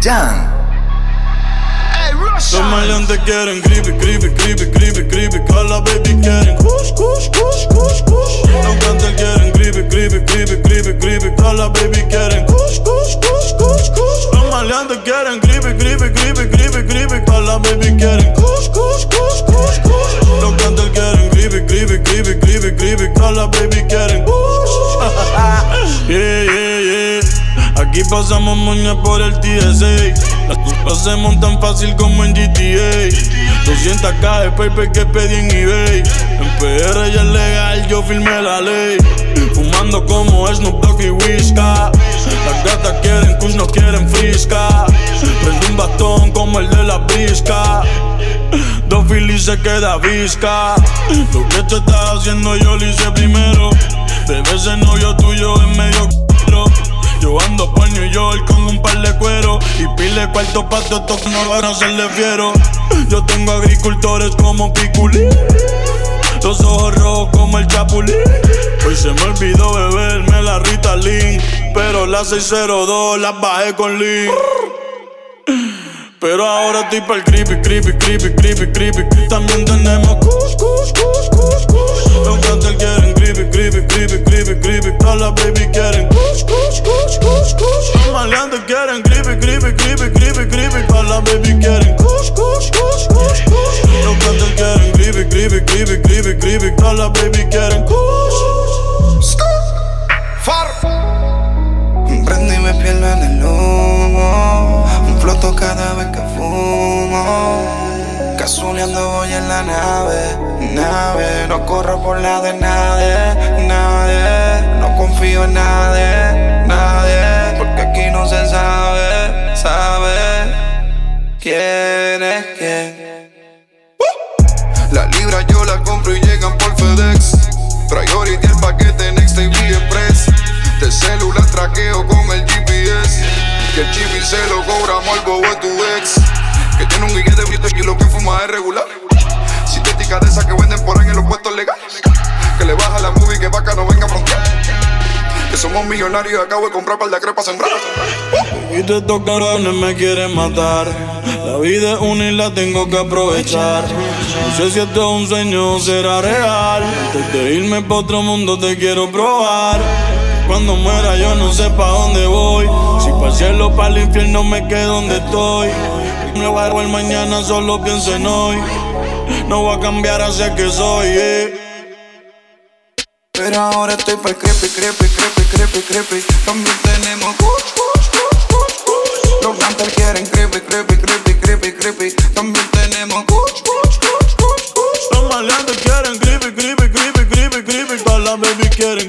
Jan. Los maleantes quieren creepy, creepy, creepy, creepy, creepy. Call baby quieren kush, kush, kush, kush, kush. Los cantantes quieren creepy, creepy, creepy, creepy, creepy. Call baby quieren kush, kush, kush, kush, kush. Los maleantes quieren creepy, creepy, creepy, creepy, creepy. Call baby quieren kush, kush, kush, kush, kush. Quieren creepy, creepy, creepy, creepy, creepy. Call baby quieren kush. yeah, yeah, yeah. Aquí pasamos moña por el TSA. Las cosas se montan fácil como en GTA. 200k de paper que pedí en eBay. En PR ya es legal, yo firmé la ley. Fumando como Snoop Dogg y Whiska. Las gatas quieren kush, no quieren frisca. Prende un bastón como el de la brisca. Dos filis se queda visca. Lo que tú estás haciendo yo lo hice primero. Bebé ese novio tuyo es medio yo ando por New York con un par de cuero y pile cuarto pa' estos no van a serle fiero. Yo tengo agricultores como Piculín, los ojos rojos como el Chapulín. Hoy se me olvidó beberme la Ritalin, pero la 602 la bajé con Lean. Pero ahora estoy el creepy, creepy, creepy, creepy, creepy. También tenemos kush, kush, kush, kush, kush. Los cantantes quieren creepy, creepy, creepy, creepy, creepy. Todas las baby quieren Los maleantes quieren creepy, creepy, creepy, creepy, creepy. Todas las baby quieren kush, kush, kush, kush, kush. Los cantantes quieren creepy, creepy, creepy, creepy, creepy. Todas las baby quieren kush. Far. Prendo y me pierdo en el humo. Un floto cada vez que fumo. Casuleando voy en la nave, nave. No corro por la de nadie, nadie. No confío en nadie, Porque aquí no se sabe, sabe quién es quién. La libra yo la compro y llegan por FedEx. Priority el paquete Next TV Express. De celular traqueo con el GPS. Que el chip y se lo cobramos al bobo de tu ex. Que tiene un guille de brito y lo que fuma es regular. Sintética de esas que venden por ahí en los puestos legales. Que le baja la movie que vaca no venga a frontear. Que somos millonarios y acabo de comprar par de crepas sembrar. Y de estos cabrones me quieren matar. La vida es una y la tengo que aprovechar. No sé si esto es un sueño o será real. Antes de irme pa' otro mundo te quiero probar. Cuando muera yo no sé pa' dónde voy. Si para el cielo para el infierno me quedo donde estoy. No voy a mañana, solo pienso en hoy. No voy a cambiar hacia que soy. eh. Pero ahora estoy para el creepy, creepy, creepy, creepy, creepy. También tenemos kush, kush, kush, kush, kush. Los cantantes quieren creepy, creepy, creepy, creepy, creepy. También tenemos kush, kush, kush, kush, kush. Los maleantes quieren creepy, creepy, creepy, creepy, creepy. Todas las baby quieren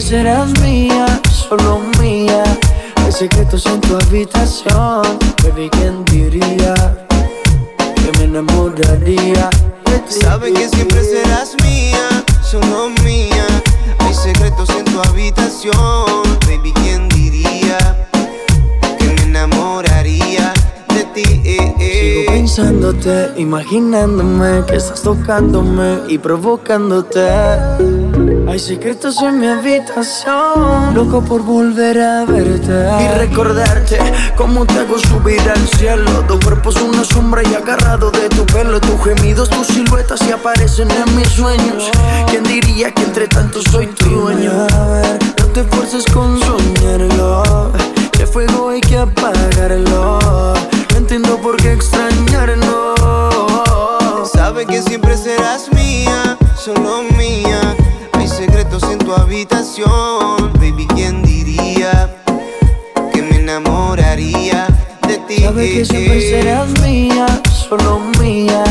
siempre serás mía, solo mía. Hay secretos en tu habitación, baby, ¿quién diría? Que me enamoraría. Sabes que siempre serás mía, solo mía. Hay secretos en tu habitación, baby, ¿quién diría? Que me enamoraría de ti. eh, eh. Sigo pensándote, imaginándome que estás tocándome y provocándote. Hay secretos en mi habitación, loco por volver a verte y recordarte cómo te hago subir al cielo. Tu cuerpo es una sombra y agarrado de tu pelo, tus gemidos, tus siluetas se aparecen en mis sueños. ¿Quién diría que entre tanto soy tu dueño? A ver, no te esfuerces con soñarlo, que fuego hay que apagarlo. No entiendo por qué extrañarlo. Sabes que siempre serás mía, solo mía. Secretos en tu habitación, baby, ¿quién diría? Que me enamoraría de ti. Sabes que siempre serás mía, solo mía.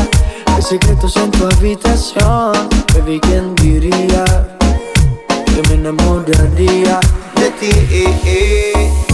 Hay secretos en tu habitación, baby, ¿quién diría? Que me enamoraría de ti.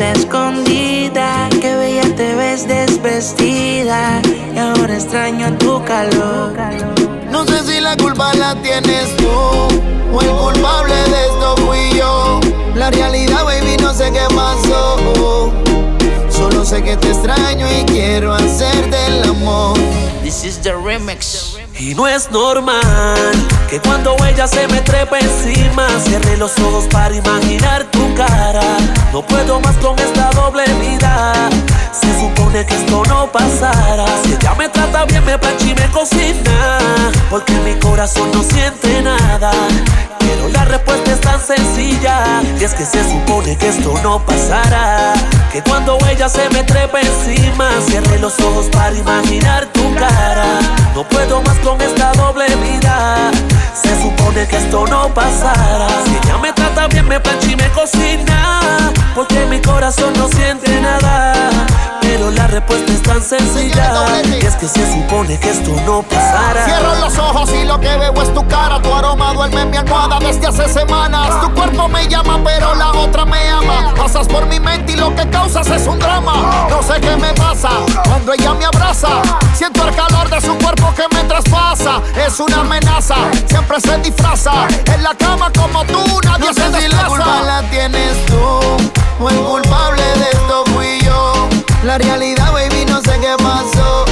escondida. Qué bella te ves desvestida y ahora extraño tu calor. No sé si la culpa la tienes tú o el culpable de esto fui yo. La realidad, baby, no sé qué pasó. Solo sé que te extraño y quiero hacerte el amor. This is the remix. Y no es normal que cuando ella se me trepa encima cierre los ojos para imaginar No puedo más con esta doble vida. Supone que esto no pasara. Si ella me trata bien, me plancha y me cocina. Porque mi corazón no siente nada. Pero la respuesta es tan sencilla. Y es que se supone que esto no pasará. Que cuando ella se me trepa encima, cierre los ojos para imaginar tu cara. No puedo más con esta doble vida. Se supone que esto no pasará. Si ella me trata bien, me plancha y me cocina. Porque mi corazón no siente nada. Pero la respuesta es tan sencilla. Y es que se supone que esto no pasará. Cierro los ojos y lo que veo es tu cara. Tu aroma duerme en mi almohada desde hace semanas. Tu cuerpo me llama, pero la otra me ama. Pasas por mi mente y lo que causas es un drama. No sé qué me pasa cuando ella me abraza. Siento el calor de su cuerpo que me traspasa. Es una amenaza, siempre se disfraza. En la cama como tú, nadie No se sé si la culpa la tienes tú o el culpable de esto fui yo. La realidad, baby, no sé qué pasó.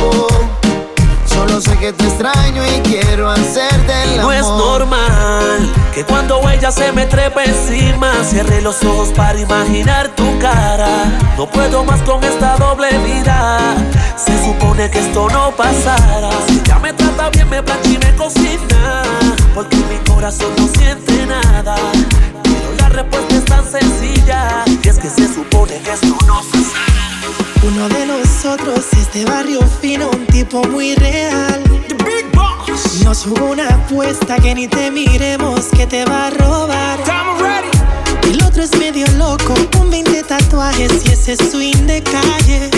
Solo sé que te extraño y quiero hacerte el No amor. es normal Que cuando ella se me trepa encima, cierre los ojos para imaginar tu cara. No puedo más con esta doble vida. Se supone que esto no pasará. Si ella me trata bien, me plancha y me cocina. Porque mi corazón no siente nada. Pero la respuesta es tan sencilla. Y es que se supone que esto no pasará. Uno de nosotros es de barrio fino, un tipo muy real. Nos jugó una apuesta que ni te miremos que te va a robar. El otro es medio loco, con 20 tatuajes y ese swing de calle.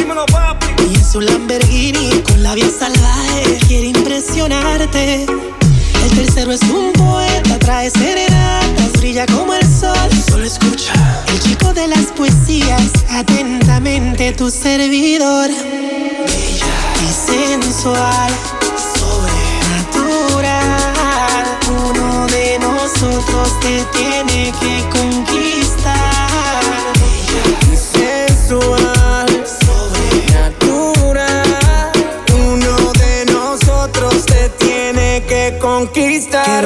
Y en su Lamborghini con la vía salvaje quiere impresionarte. Tercero es un poeta, trae serenatas, brilla como el sol. Solo escucha. El chico de las poesías, atentamente tu servidor. Bella y sensual, sobrenatural. Uno de nosotros te tiene que conquistar.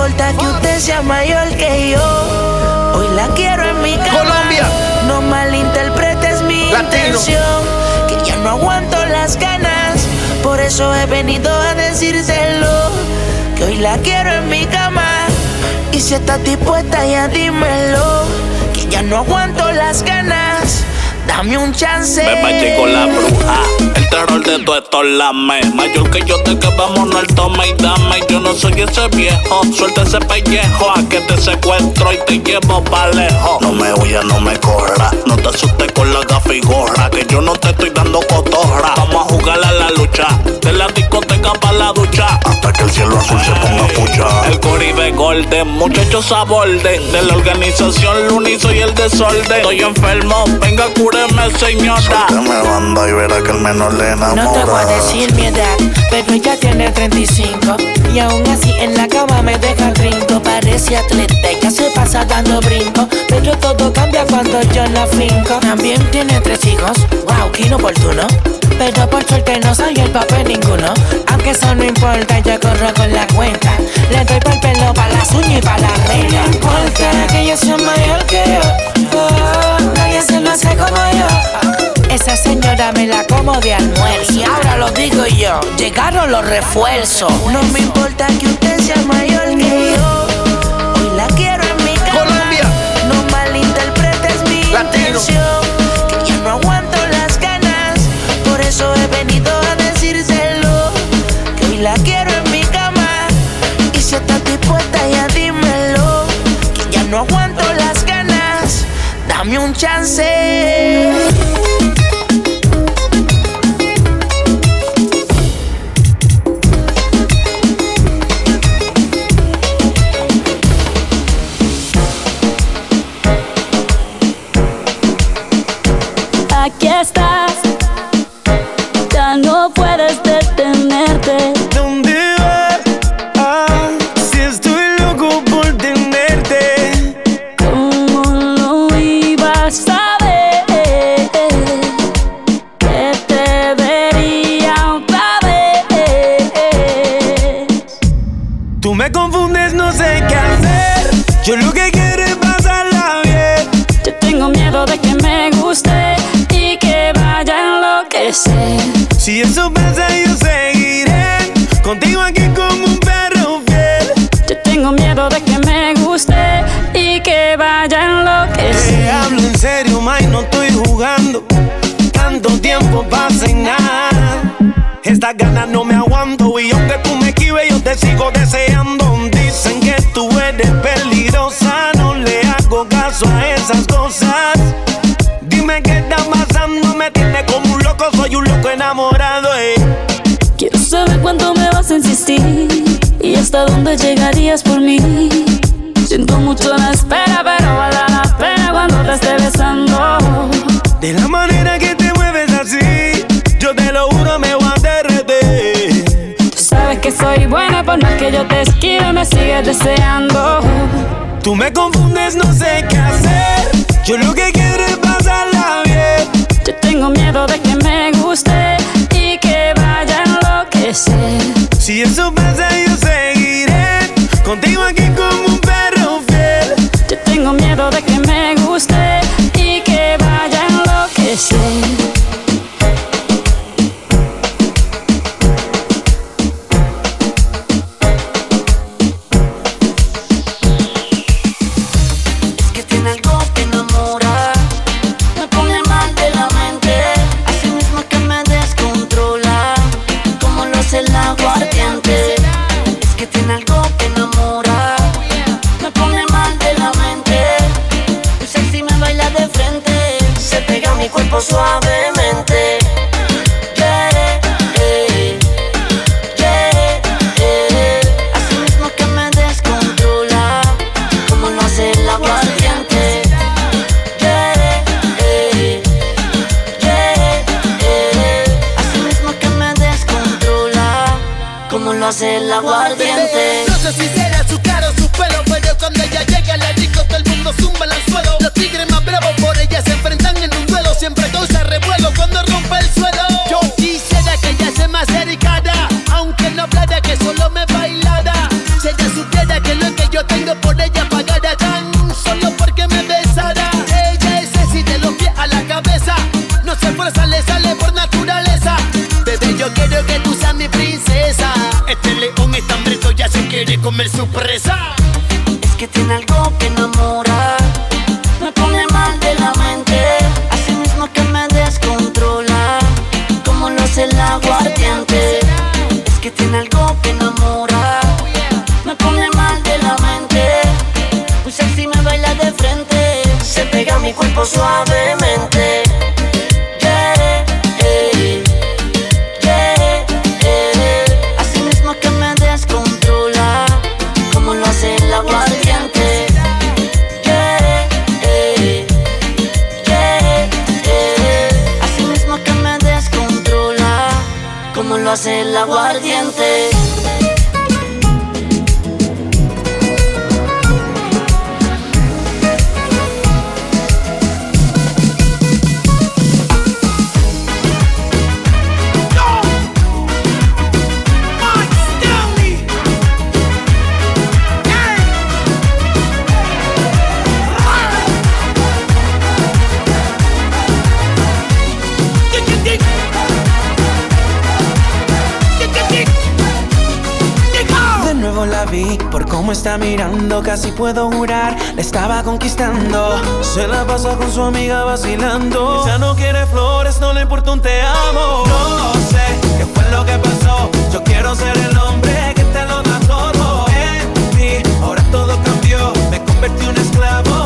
Importa que usted sea mayor que yo. Hoy la quiero en mi cama. Colombia. No malinterpretes mi Latino. intención. Que ya no aguanto las ganas. Por eso he venido a decírselo. Que hoy la quiero en mi cama. Y si estás dispuesta, ya dímelo. Que ya no aguanto las ganas. Dame un chance. Me con la bruja, el terror de tu esto lame. Mayor que yo te que vámonos al tome y dame. Yo no soy ese viejo, suelta ese pellejo. A que te secuestro y te llevo pa' lejos. No me huyas, no me corra. No te asustes con la gafa y gorra. Que yo no te estoy dando cotorra. Vamos a jugar a la lucha. De la discoteca pa' la ducha. Hasta que el cielo azul se ponga fucha. El Coribe Golden, muchachos a borde. De la organización Luni soy el desorden. Estoy enfermo, venga, cúreme, señora. me banda y verá que el menor le enamora. No te voy a decir mi edad, pero ella tiene 35 Y aún así en la cama me deja trinco Parece atleta, ya se pasa dando brinco. Pero todo cambia cuando yo la finco. También tiene tres hijos, wow, qué inoportuno Pero por suerte no soy el papel ninguno. Aunque eso no importa, yo corro con la cuenta. Le doy por pelo pa' las uñas y pa' la regla No importa que ella sea mayor que yo. oh, Nadie se lo hace como yo esa señora me la como de almuerzo. Y ahora lo digo yo, llegaron los refuerzos. No me importa que usted sea mayor que yo. Hoy la quiero en mi cama. Colombia. No malinterpretes mi Latino. intención. deseando. Tú me confundes, no sé qué hacer. Yo lo que quiero es pasarla bien. Yo tengo miedo de que me guste y que vaya a enloquecer. Si eso pasa, yo seguiré contigo aquí como. ritmo. mirando, casi puedo jurar, la estaba conquistando. Se la pasa con su amiga vacilando. Ya no quiere flores, no le importa un te amo. No sé qué fue lo que pasó. Yo quiero ser el hombre que te lo da todo en ti. Ahora todo cambió, me convertí en un esclavo.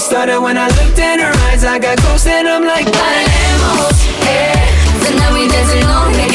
It started when I looked in her eyes I got ghosts and I'm like, Paremos, eh Tonight we dancing on, make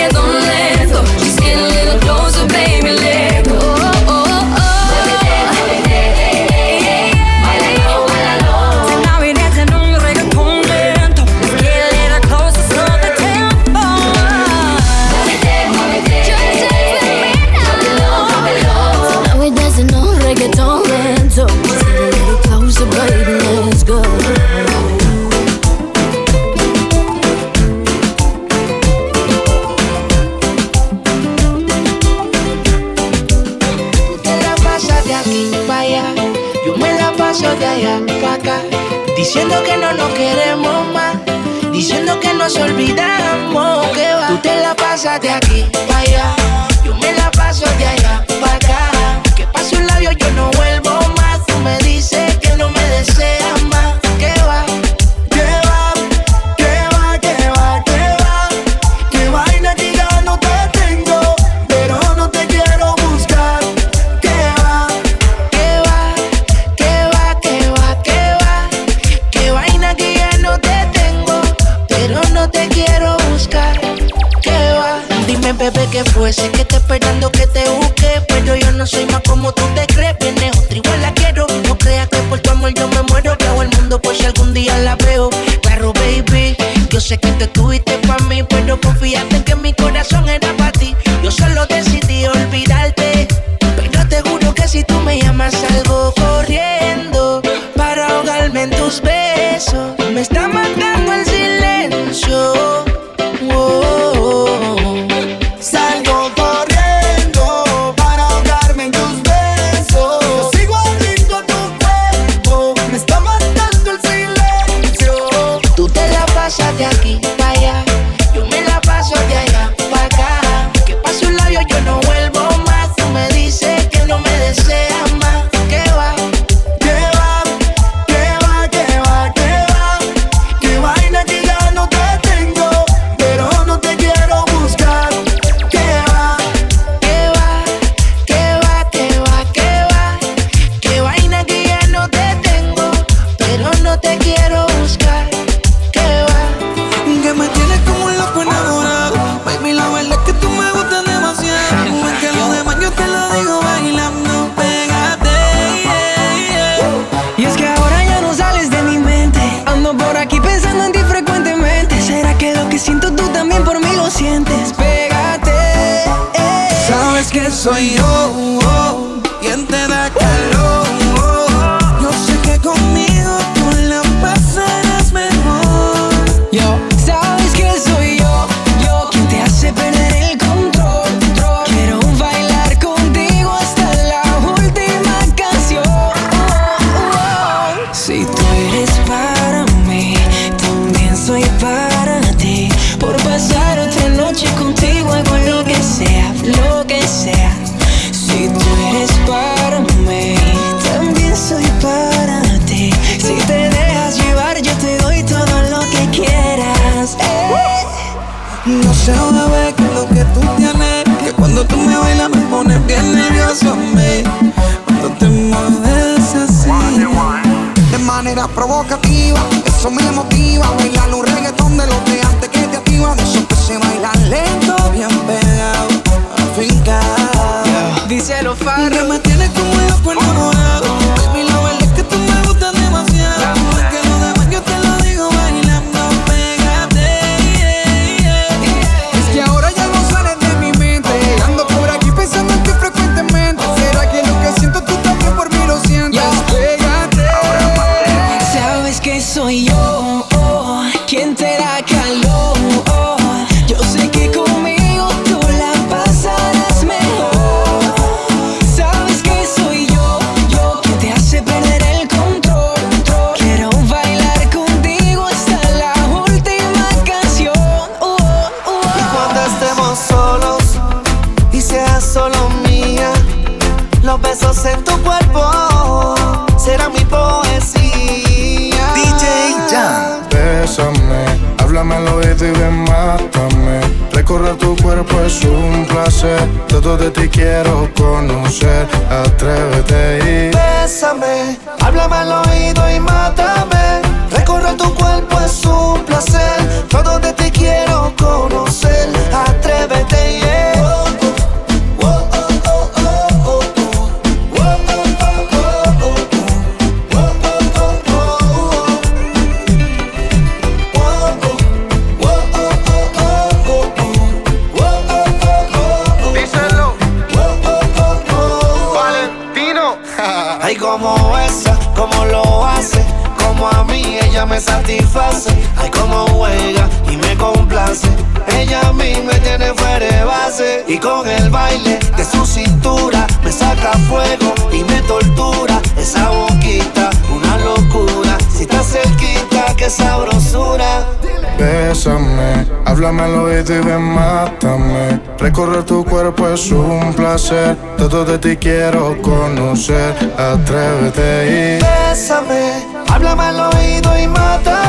I de. tus besos me está matando. pones bien nervioso, me Cuando te mueves así De manera provocativa, eso me motiva. Bailar un reggaetón de los de antes que te activa De eso que se baila lento, bien pegado, afincado. Yeah. Dice los farros me tienes como yo cuerpo todo de ti quiero conocer. Atrévete y bésame, háblame al oído y mátame. Recorrer tu cuerpo es un placer, todo de Háblame el oído y ven, mátame. Recorrer tu cuerpo es un placer. Todo de ti quiero conocer. Atrévete y. Bésame, háblame al oído y mátame.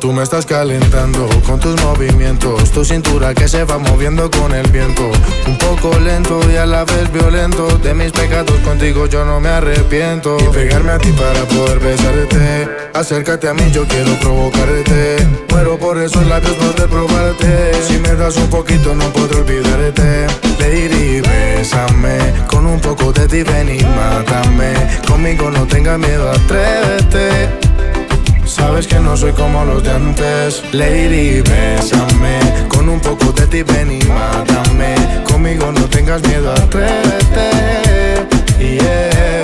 Tú me estás calentando con tus movimientos, tu cintura que se va moviendo con el viento. Un poco lento y a la vez violento, de mis pecados contigo yo no me arrepiento. Y pegarme a ti para poder besarte, acércate a mí yo quiero provocarte. Muero por esos labios poder probarte, si me das un poquito no podré olvidarte. Lady, bésame, con un poco de ti ven y mátame, conmigo no tengas miedo, atrévete. Sabes que no soy como los de antes. Lady, bésame. Con un poco de ti ven y mátame. Conmigo no tengas miedo, atrévete. Yeah.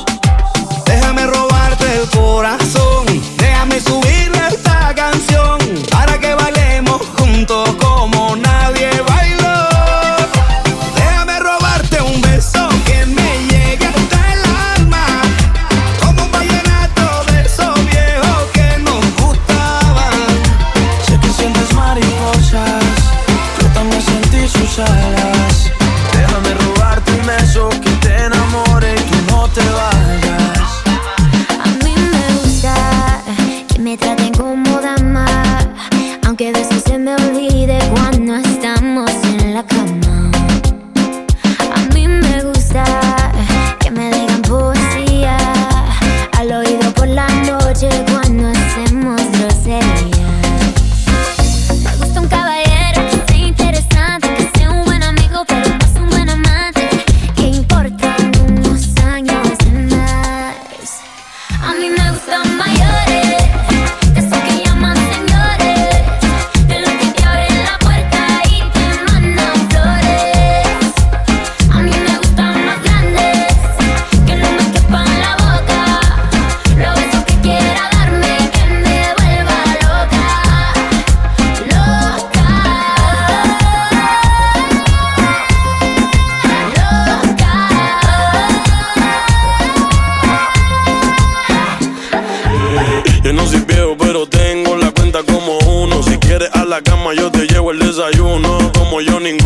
cama yo te llevo el desayuno. Como yo ningún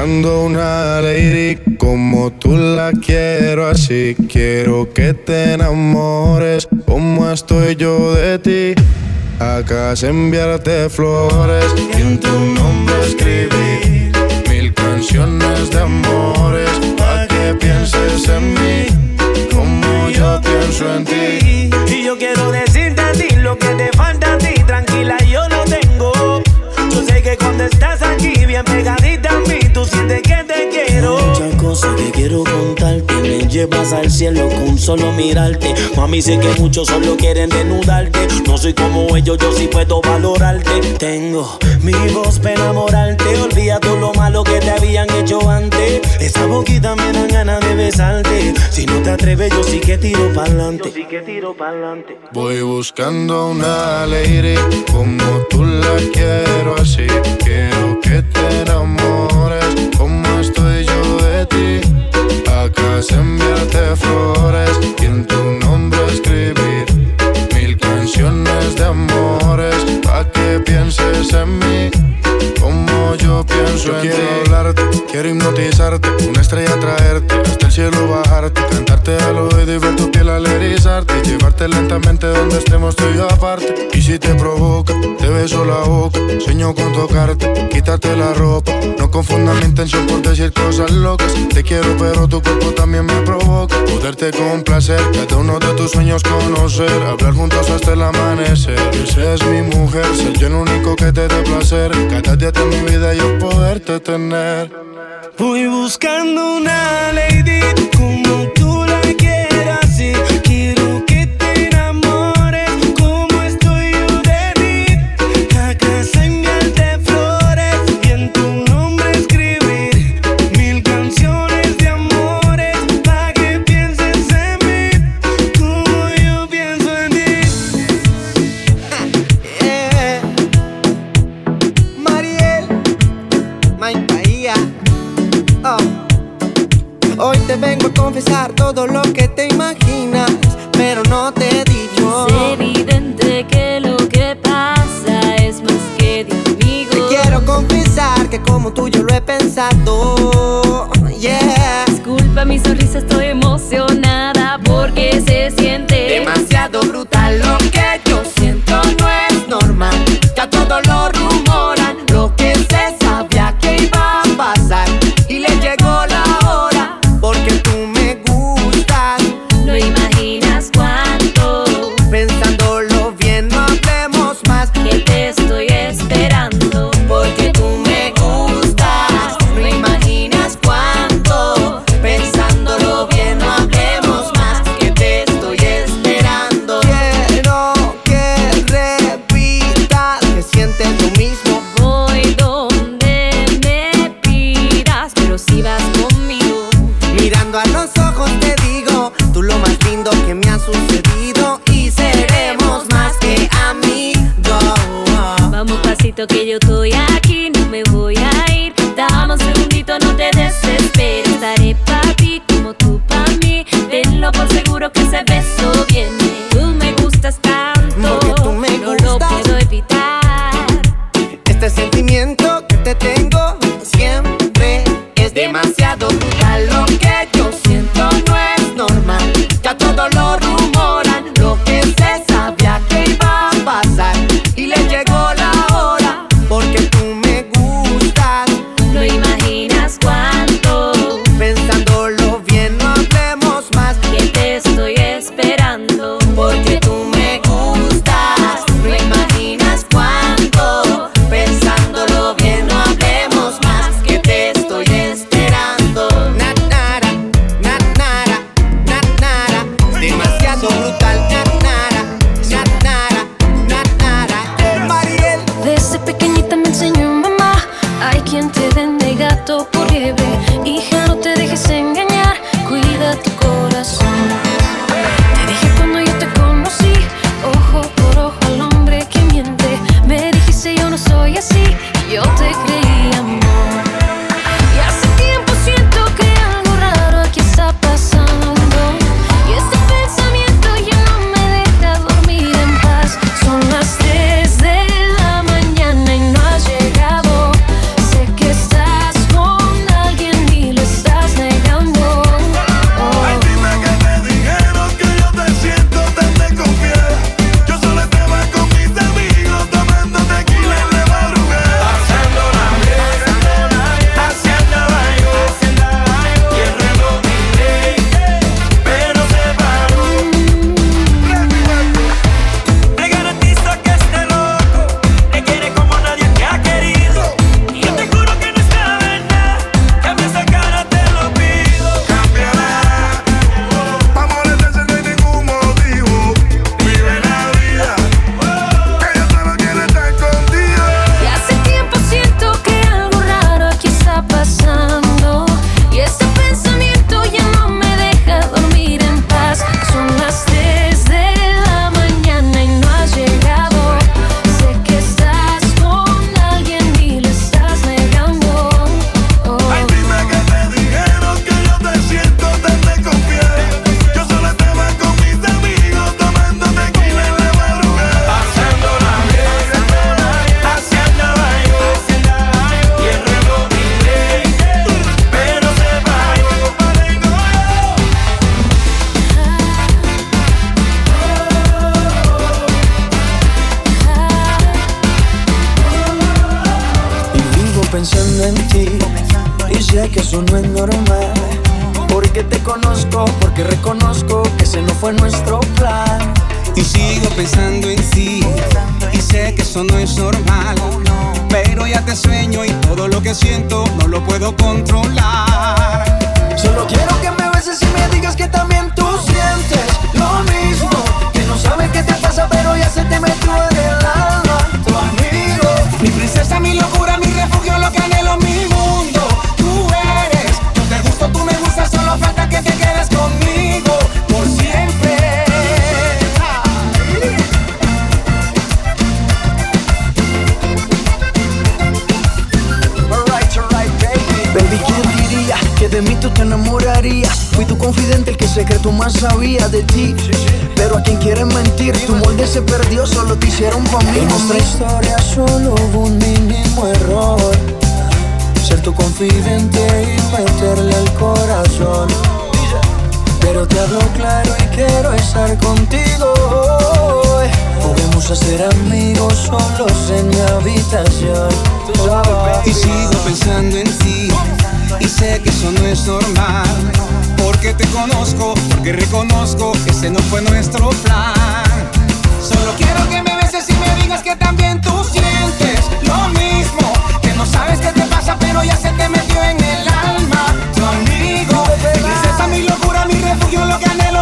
buscando una lady como tú la quiero así. Quiero que te enamores como estoy yo de ti. Acá enviarte flores y en tu nombre escribir mil canciones de amores para que pienses en mí como yo pienso en ti. Y yo quiero decirte a ti lo que te falta a ti, tranquila, yo lo tengo. Yo sé que cuando estás aquí, bien pegadita sientes que te quiero. Cosas que quiero contarte, me llevas al cielo con solo mirarte. Mami, sé que muchos solo quieren desnudarte. No soy como ellos, yo sí puedo valorarte. Tengo mi voz para enamorarte. Olvida todo lo malo que te habían hecho antes. Esa boquita me dan ganas de besarte. Si no te atreves, yo sí que tiro pa'lante. Sí que tiro pa'lante. Voy buscando una lady como tú la quiero así. Quiero que te enamores como estoy yo ti. Acá enviarte flores y en tu nombre escribir mil canciones de amores pa que pienses en mí como yo pienso yo en ti. Quiero hipnotizarte, una estrella traerte, hasta el cielo bajarte, cantarte al oído y ver tu piel al erizarte, y llevarte lentamente donde estemos tú y aparte. Y si te provoca, te beso la boca, sueño con tocarte, quitarte la ropa. No confunda mi intención por decir cosas locas. Te quiero, pero tu cuerpo también me provoca. Poderte complacer, cada uno de tus sueños conocer, hablar juntos hasta el amanecer. Esa es mi mujer, ser yo el único que te dé placer. Cada día de mi vida yo poderte tener. Voy buscando una lady como tú confesar todo lo que te imaginas, pero no te he dicho. Es evidente que lo que pasa es más que de amigos. Te quiero confesar que como tú yo lo he pensado. Yeah. Disculpa mi sonrisa, estoy emocionada porque se siente y sé que eso no es normal. Porque te conozco, porque reconozco que ese no fue nuestro plan. Y sigo pensando en ti y sé que eso no es normal. Pero ya te sueño y todo lo que siento no lo puedo controlar. Solo quiero que me beses y me digas que también tú sientes lo mismo. Que no sabes qué te pasa, pero ya se te metió en el alma. Tu amigo, Mi princesa, mi locura, refugio, lo que anhelo, mi mundo. Tú eres, yo te gusto, tú me gustas, solo falta que te quedes conmigo de mí tú te enamorarías? Fui tu confidente, el que secreto más sabía de ti. Pero a quien quiere mentir, tu molde se perdió, solo te hicieron pa' mí. En nuestra historia solo hubo un mínimo error. Ser tu confidente y meterle al corazón. Pero te hablo claro y quiero estar contigo. hoy. Podemos hacer amigos solos en mi habitación. Y sigo pensando en ti y sé que eso no es normal. Porque te conozco, porque reconozco que ese no fue nuestro plan. Solo quiero que me beses y me digas que también tú sientes lo mismo. Que no sabes qué te pasa, pero ya se te metió en el alma. Tu amigo, mi princesa, mi locura, mi refugio, lo que anhelo,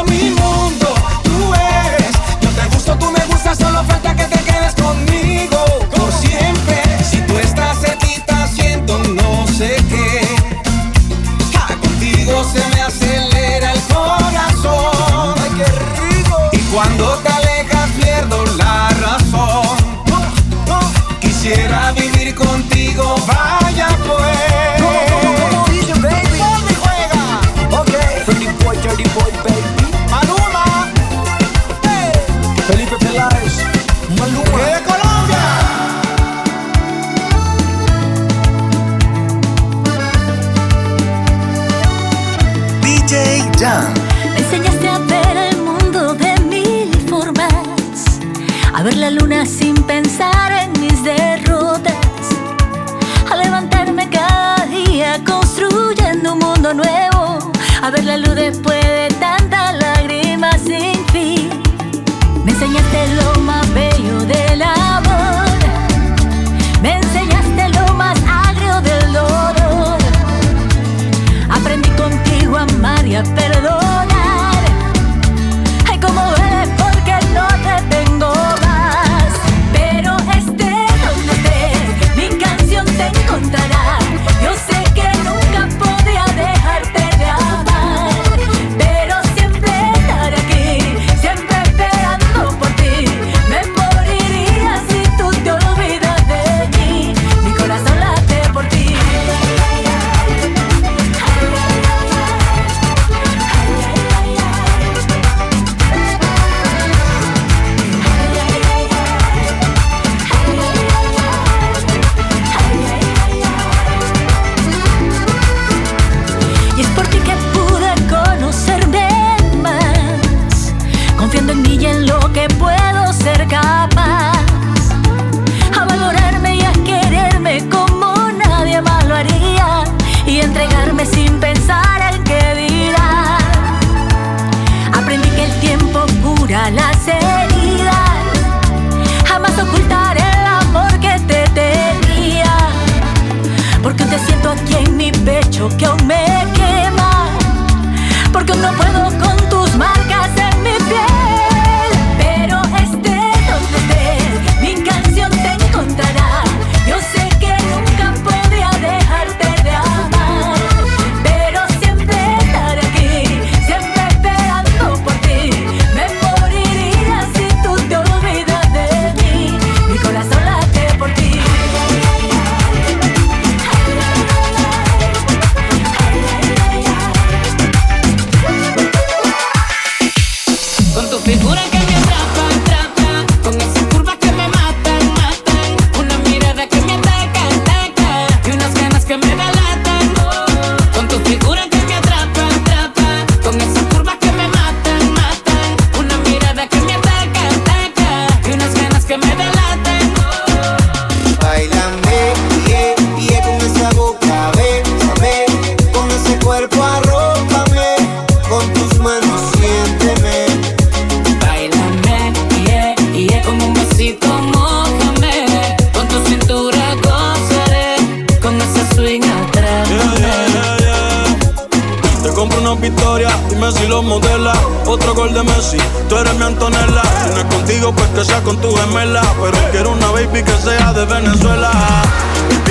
modela. Otro gol de Messi, tú eres mi Antonella. Si contigo, pues que sea con tu gemela. Pero quiero una baby que sea de Venezuela.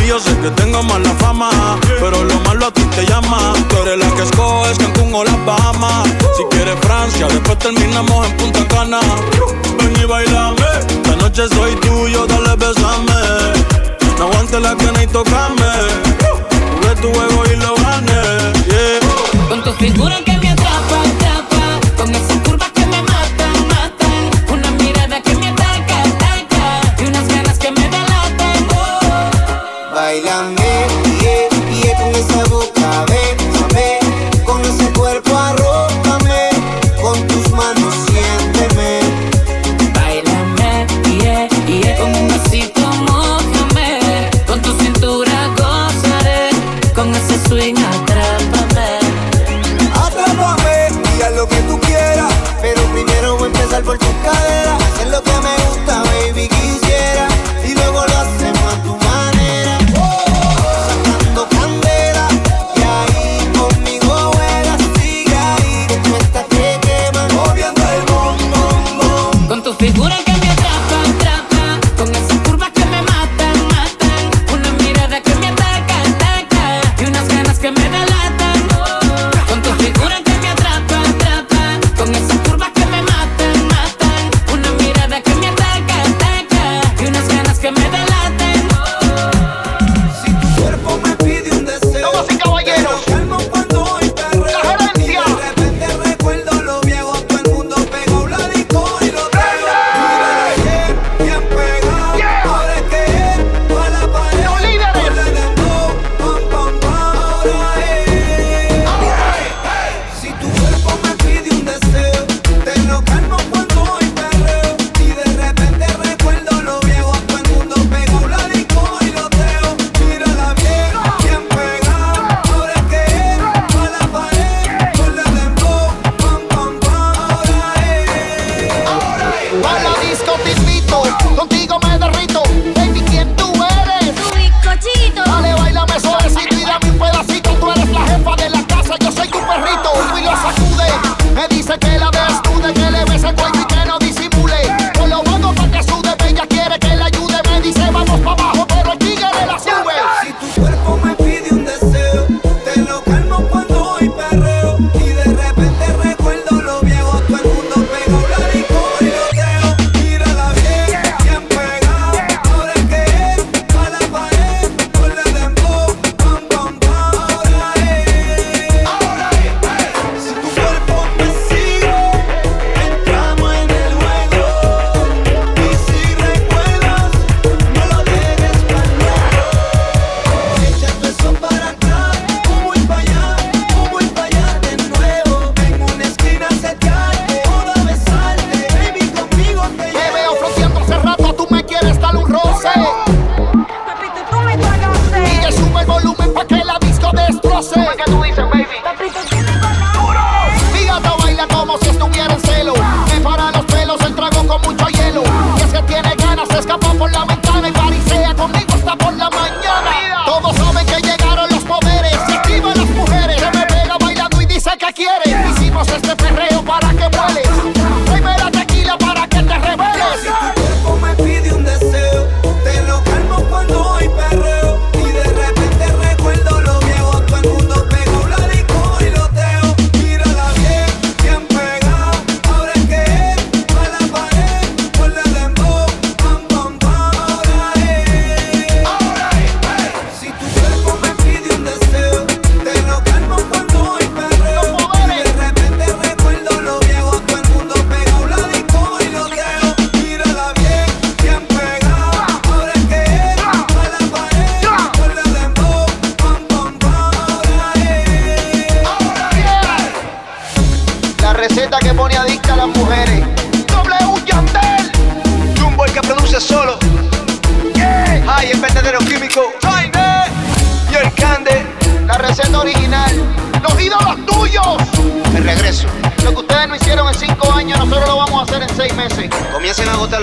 Y yo sé que tengo mala fama, pero lo malo a ti te llama. Tú eres la que escoges Cancún o las Bahamas. Si quieres Francia, después terminamos en Punta Cana. Ven y bailame, esta noche soy tuyo, dale besame. No aguante la que ni tocame. Jugué tu juego y lo gané. Con tu figura que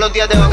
los días de